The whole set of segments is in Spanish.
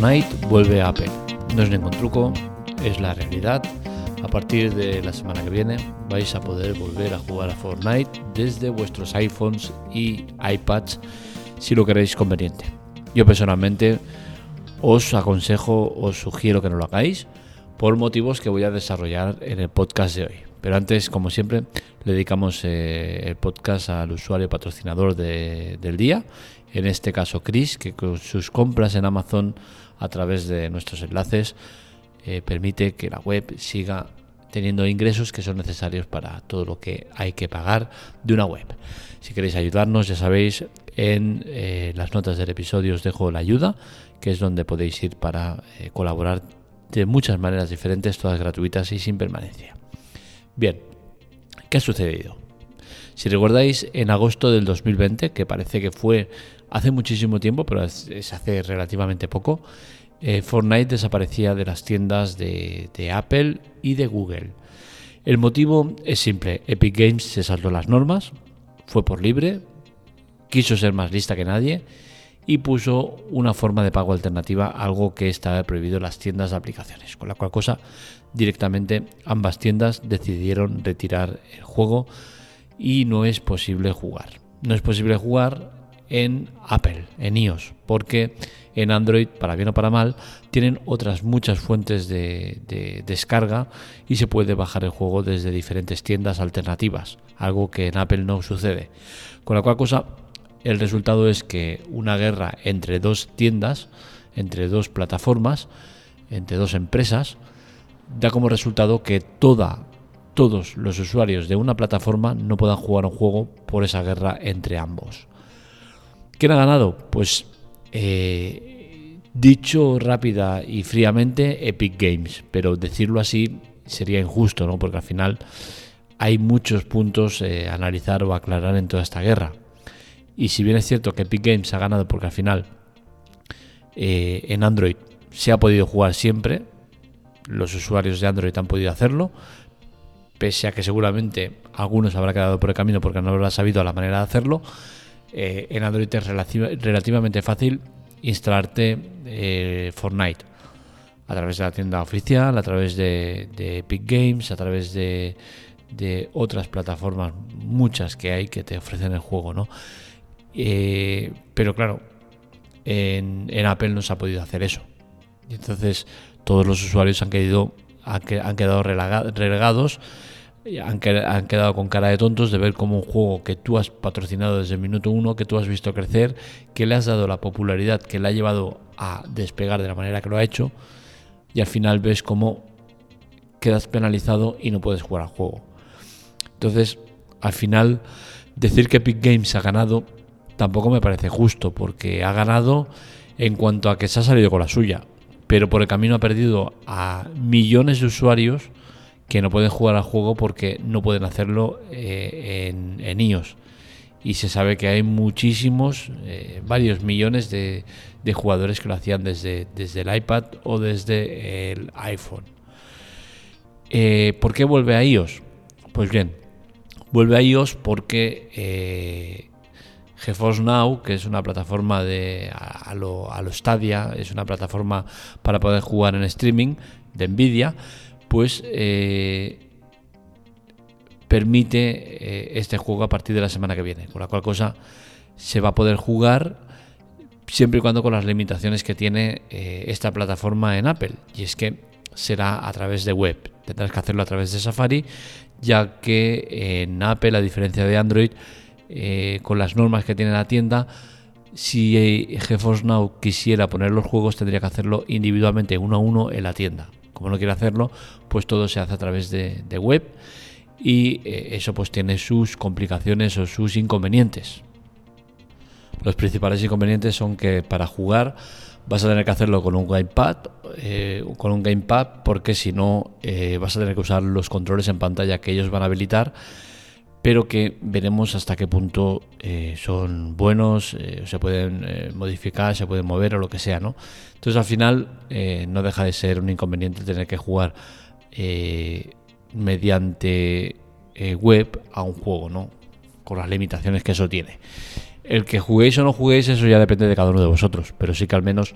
Fortnite vuelve a Apple. No es ningún truco, es la realidad. A partir de la semana que viene vais a poder volver a jugar a Fortnite desde vuestros iPhones y iPads si lo queréis conveniente. Yo personalmente os aconsejo, os sugiero que no lo hagáis por motivos que voy a desarrollar en el podcast de hoy. Pero antes, como siempre, le dedicamos eh, el podcast al usuario patrocinador del día, en este caso Chris, que con sus compras en Amazon a través de nuestros enlaces eh, permite que la web siga teniendo ingresos que son necesarios para todo lo que hay que pagar de una web. Si queréis ayudarnos, ya sabéis, en eh, las notas del episodio os dejo la ayuda, que es donde podéis ir para colaborar de muchas maneras diferentes, todas gratuitas y sin permanencia. Bien, ¿qué ha sucedido? Si recordáis, en agosto del 2020, que parece que fue hace muchísimo tiempo, pero es, hace relativamente poco, eh, Fortnite desaparecía de las tiendas de, de Apple y de Google. El motivo es simple, Epic Games se saltó las normas, fue por libre, quiso ser más lista que nadie y puso una forma de pago alternativa, algo que estaba prohibido en las tiendas de aplicaciones, con la cual cosa directamente ambas tiendas decidieron retirar el juego y no es posible jugar. No es posible jugar en Apple, en iOS, porque en Android, para bien o para mal, tienen otras muchas fuentes de, descarga y se puede bajar el juego desde diferentes tiendas alternativas, algo que en Apple no sucede. Con la cual cosa, el resultado es que una guerra entre dos tiendas, entre dos plataformas, entre dos empresas, da como resultado que toda, todos los usuarios de una plataforma no puedan jugar un juego por esa guerra entre ambos. ¿Quién ha ganado? Pues eh, dicho rápida y fríamente Epic Games, pero decirlo así sería injusto, ¿no? Porque al final hay muchos puntos eh, a analizar o aclarar en toda esta guerra. Y si bien es cierto que Epic Games ha ganado porque al final eh, en Android se ha podido jugar siempre, los usuarios de Android han podido hacerlo, pese a que seguramente algunos habrá quedado por el camino porque no habrá sabido la manera de hacerlo. Eh, en Android es relativamente fácil instalarte eh, Fortnite a través de la tienda oficial, a través de, Epic Games, a través de, otras plataformas, muchas que hay que te ofrecen el juego, ¿no? Eh, pero claro, en, Apple no se ha podido hacer eso. Y entonces todos los usuarios han, quedado, han quedado relegados, han, han quedado con cara de tontos de ver cómo un juego que tú has patrocinado desde el minuto uno, que tú has visto crecer, que le has dado la popularidad que le ha llevado a despegar de la manera que lo ha hecho, y al final ves cómo quedas penalizado y no puedes jugar al juego. Entonces, al final, decir que Epic Games ha ganado tampoco me parece justo, porque ha ganado en cuanto a que se ha salido con la suya pero por el camino ha perdido a millones de usuarios que no pueden jugar al juego porque no pueden hacerlo eh, en, iOS. Y se sabe que hay muchísimos, eh, varios millones de, jugadores que lo hacían desde, desde el iPad o desde el iPhone. Eh, ¿Por qué vuelve a iOS? Pues bien, vuelve a iOS porque GeForce Now, que es una plataforma de a, lo, a lo Stadia, es una plataforma para poder jugar en streaming de Nvidia, pues eh, permite eh, este juego a partir de la semana que viene, con la cual cosa se va a poder jugar siempre y cuando con las limitaciones que tiene eh, esta plataforma en Apple, y es que será a través de web, tendrás que hacerlo a través de Safari, ya que en Apple, a diferencia de Android, eh, con las normas que tiene la tienda, si eh, GeForce Now quisiera poner los juegos tendría que hacerlo individualmente uno a uno en la tienda. Como no quiere hacerlo, pues todo se hace a través de, web y eh, eso pues tiene sus complicaciones o sus inconvenientes. Los principales inconvenientes son que para jugar vas a tener que hacerlo con un gamepad, con un gamepad porque si no vas a tener que usar los controles en pantalla que ellos van a habilitar pero que veremos hasta qué punto eh, son buenos, eh, se pueden eh, modificar, se pueden mover o lo que sea, ¿no? Entonces al final no deja de ser un inconveniente tener que jugar mediante web a un juego, ¿no? Con las limitaciones que eso tiene. El que juguéis o no juguéis, eso ya depende de cada uno de vosotros, pero sí que al menos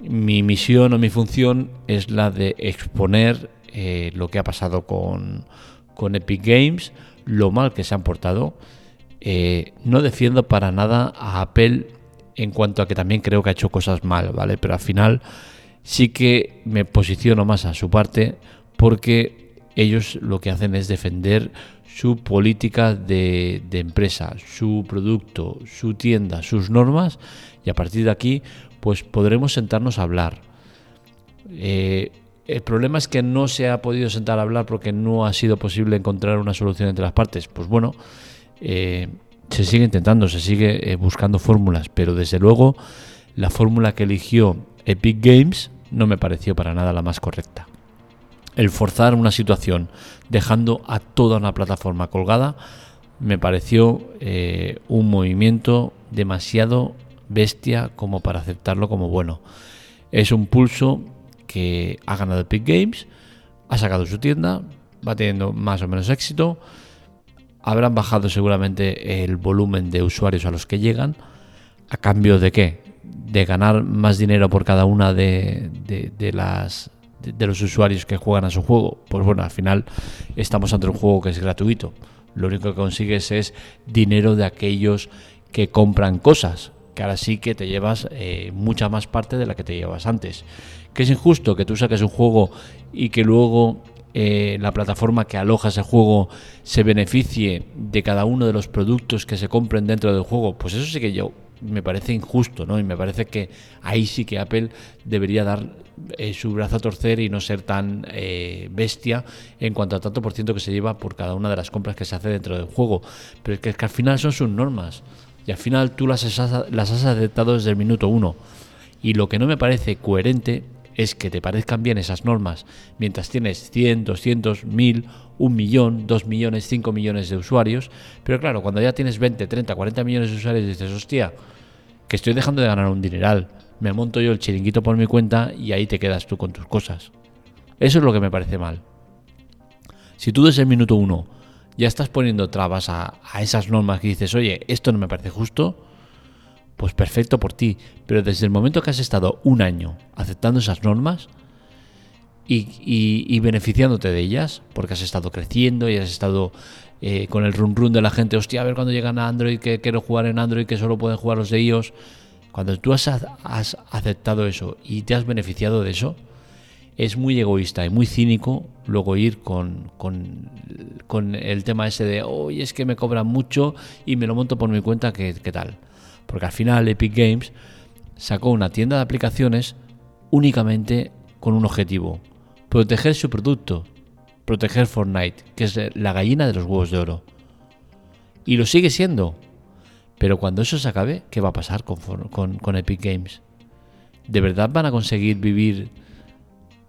mi misión o mi función es la de exponer lo que ha pasado con, con, Epic Games, lo mal que se han portado. Eh, no defiendo para nada a Apple en cuanto a que también creo que ha hecho cosas mal, ¿vale? Pero al final sí que me posiciono más a su parte porque ellos lo que hacen es defender su política de, empresa, su producto, su tienda, sus normas y a partir de aquí pues podremos sentarnos a hablar. Eh, el problema es que no se ha podido sentar a hablar porque no ha sido posible encontrar una solución entre las partes. Pues bueno, eh, se sigue intentando, se sigue eh, buscando fórmulas, pero desde luego la fórmula que eligió Epic Games no me pareció para nada la más correcta. El forzar una situación dejando a toda una plataforma colgada me pareció eh, un movimiento demasiado bestia como para aceptarlo como bueno. Es un pulso que ha ganado Epic Games, ha sacado su tienda, va teniendo más o menos éxito, habrán bajado seguramente el volumen de usuarios a los que llegan, a cambio de qué? De ganar más dinero por cada una de, las de, los usuarios que juegan a su juego. Pues bueno, al final estamos ante un juego que es gratuito. Lo único que consigues es dinero de aquellos que compran cosas, que ahora sí que te llevas eh, mucha más parte de la que te llevas antes. Que es injusto que tú saques un juego y que luego eh, la plataforma que aloja ese juego se beneficie de cada uno de los productos que se compren dentro del juego, pues eso sí que yo me parece injusto, ¿no? Y me parece que ahí sí que Apple debería dar eh, su brazo a torcer y no ser tan eh, bestia en cuanto a tanto por ciento que se lleva por cada una de las compras que se hace dentro del juego. Pero es que, es que al final son sus normas y al final tú las las has aceptado desde el minuto uno. Y lo que no me parece coherente es que te parezcan bien esas normas mientras tienes 100, 200, 1000, 1 millón, 2 millones, 5 millones de usuarios. Pero claro, cuando ya tienes 20, 30, 40 millones de usuarios dices, hostia, que estoy dejando de ganar un dineral. Me monto yo el chiringuito por mi cuenta y ahí te quedas tú con tus cosas. Eso es lo que me parece mal. Si tú desde el minuto uno ya estás poniendo trabas a, a esas normas que dices, oye, esto no me parece justo, pues perfecto por ti, pero desde el momento que has estado un año aceptando esas normas y, beneficiándote de ellas, porque has estado creciendo y has estado eh, con el run run de la gente, hostia, a ver cuando llegan a Android, que quiero jugar en Android, que solo pueden jugar los de iOS. Cuando tú has, aceptado eso y te has beneficiado de eso, es muy egoísta y muy cínico luego ir con, el tema ese de, oye, es que me cobran mucho y me lo monto por mi cuenta, ¿qué, qué tal? Porque al final Epic Games sacó una tienda de aplicaciones únicamente con un objetivo, proteger su producto, proteger Fortnite, que es la gallina de los huevos de oro. Y lo sigue siendo. Pero cuando eso se acabe, ¿qué va a pasar con, Epic Games? ¿De verdad van a conseguir vivir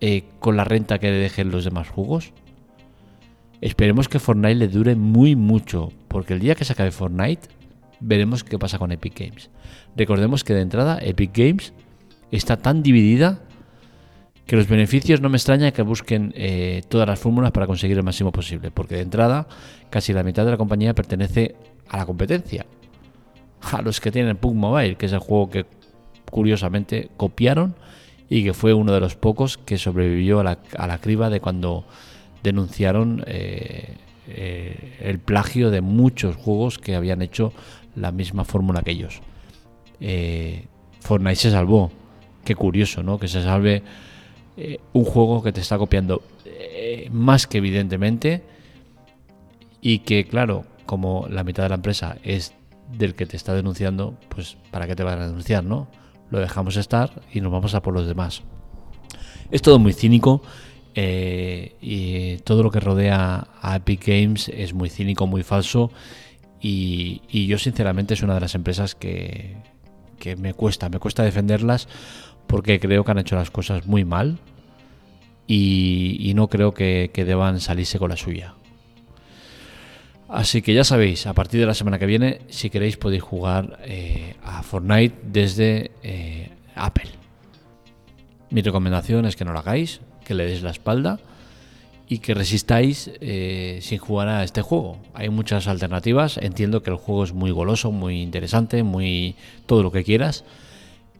eh, con la renta que le dejen los demás juegos? Esperemos que Fortnite le dure muy mucho, porque el día que se acabe Fortnite, veremos qué pasa con Epic Games. Recordemos que de entrada Epic Games está tan dividida que los beneficios no me extraña que busquen eh, todas las fórmulas para conseguir el máximo posible, porque de entrada casi la mitad de la compañía pertenece a la competencia, a los que tienen Pug Mobile, que es el juego que curiosamente copiaron y que fue uno de los pocos que sobrevivió a la, criba de cuando denunciaron eh, eh, el plagio de muchos juegos que habían hecho la misma fórmula que ellos. Eh, Fortnite se salvó. Qué curioso, ¿no? Que se salve eh, un juego que te está copiando eh, más que evidentemente y que, claro, como la mitad de la empresa es del que te está denunciando, pues ¿para qué te van a denunciar, no? Lo dejamos estar y nos vamos a por los demás. Es todo muy cínico y todo lo que rodea a Epic Games es muy cínico, muy falso y, yo sinceramente es una de las empresas que, me cuesta, me cuesta defenderlas porque creo que han hecho las cosas muy mal y, no creo que, deban salirse con la suya. Así que ya sabéis, a partir de la semana que viene, si queréis podéis jugar eh, a Fortnite desde eh, Apple. Mi recomendación es que no lo hagáis, que le deis la espalda y que resistáis eh, sin jugar a este juego. Hay muchas alternativas, entiendo que el juego es muy goloso, muy interesante, muy todo lo que quieras,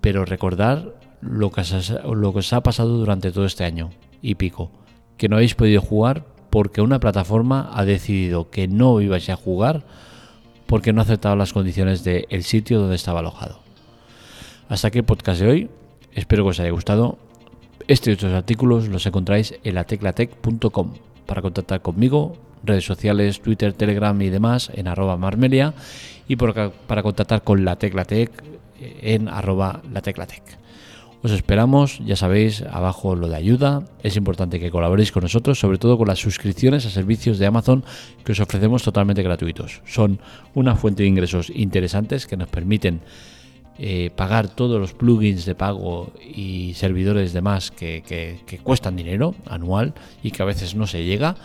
pero recordar lo que, os ha pasado durante todo este año y pico, que no habéis podido jugar porque una plataforma ha decidido que no ibais a jugar porque no aceptaba las condiciones del sitio donde estaba alojado. Hasta aquí el podcast de hoy, espero que os haya gustado este y otros artículos los encontráis en la teclatec.com para contactar conmigo, redes sociales, Twitter, Telegram y demás en arroba marmelia y para contactar con la Teclatec en arroba la Teclatec. Os esperamos, ya sabéis, abajo lo de ayuda. Es importante que colaboréis con nosotros, sobre todo con las suscripciones a servicios de Amazon que os ofrecemos totalmente gratuitos. Son una fuente de ingresos interesantes que nos permiten eh, pagar todos los plugins de pago y servidores demás que, que, cuestan dinero anual y que a veces no se llega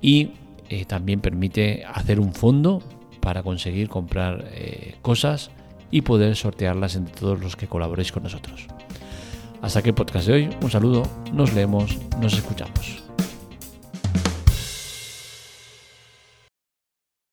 y eh, también permite hacer un fondo para conseguir comprar eh, cosas y poder sortearlas entre todos los que colaboréis con nosotros. Hasta aquí el podcast de hoy, un saludo, nos leemos, nos escuchamos.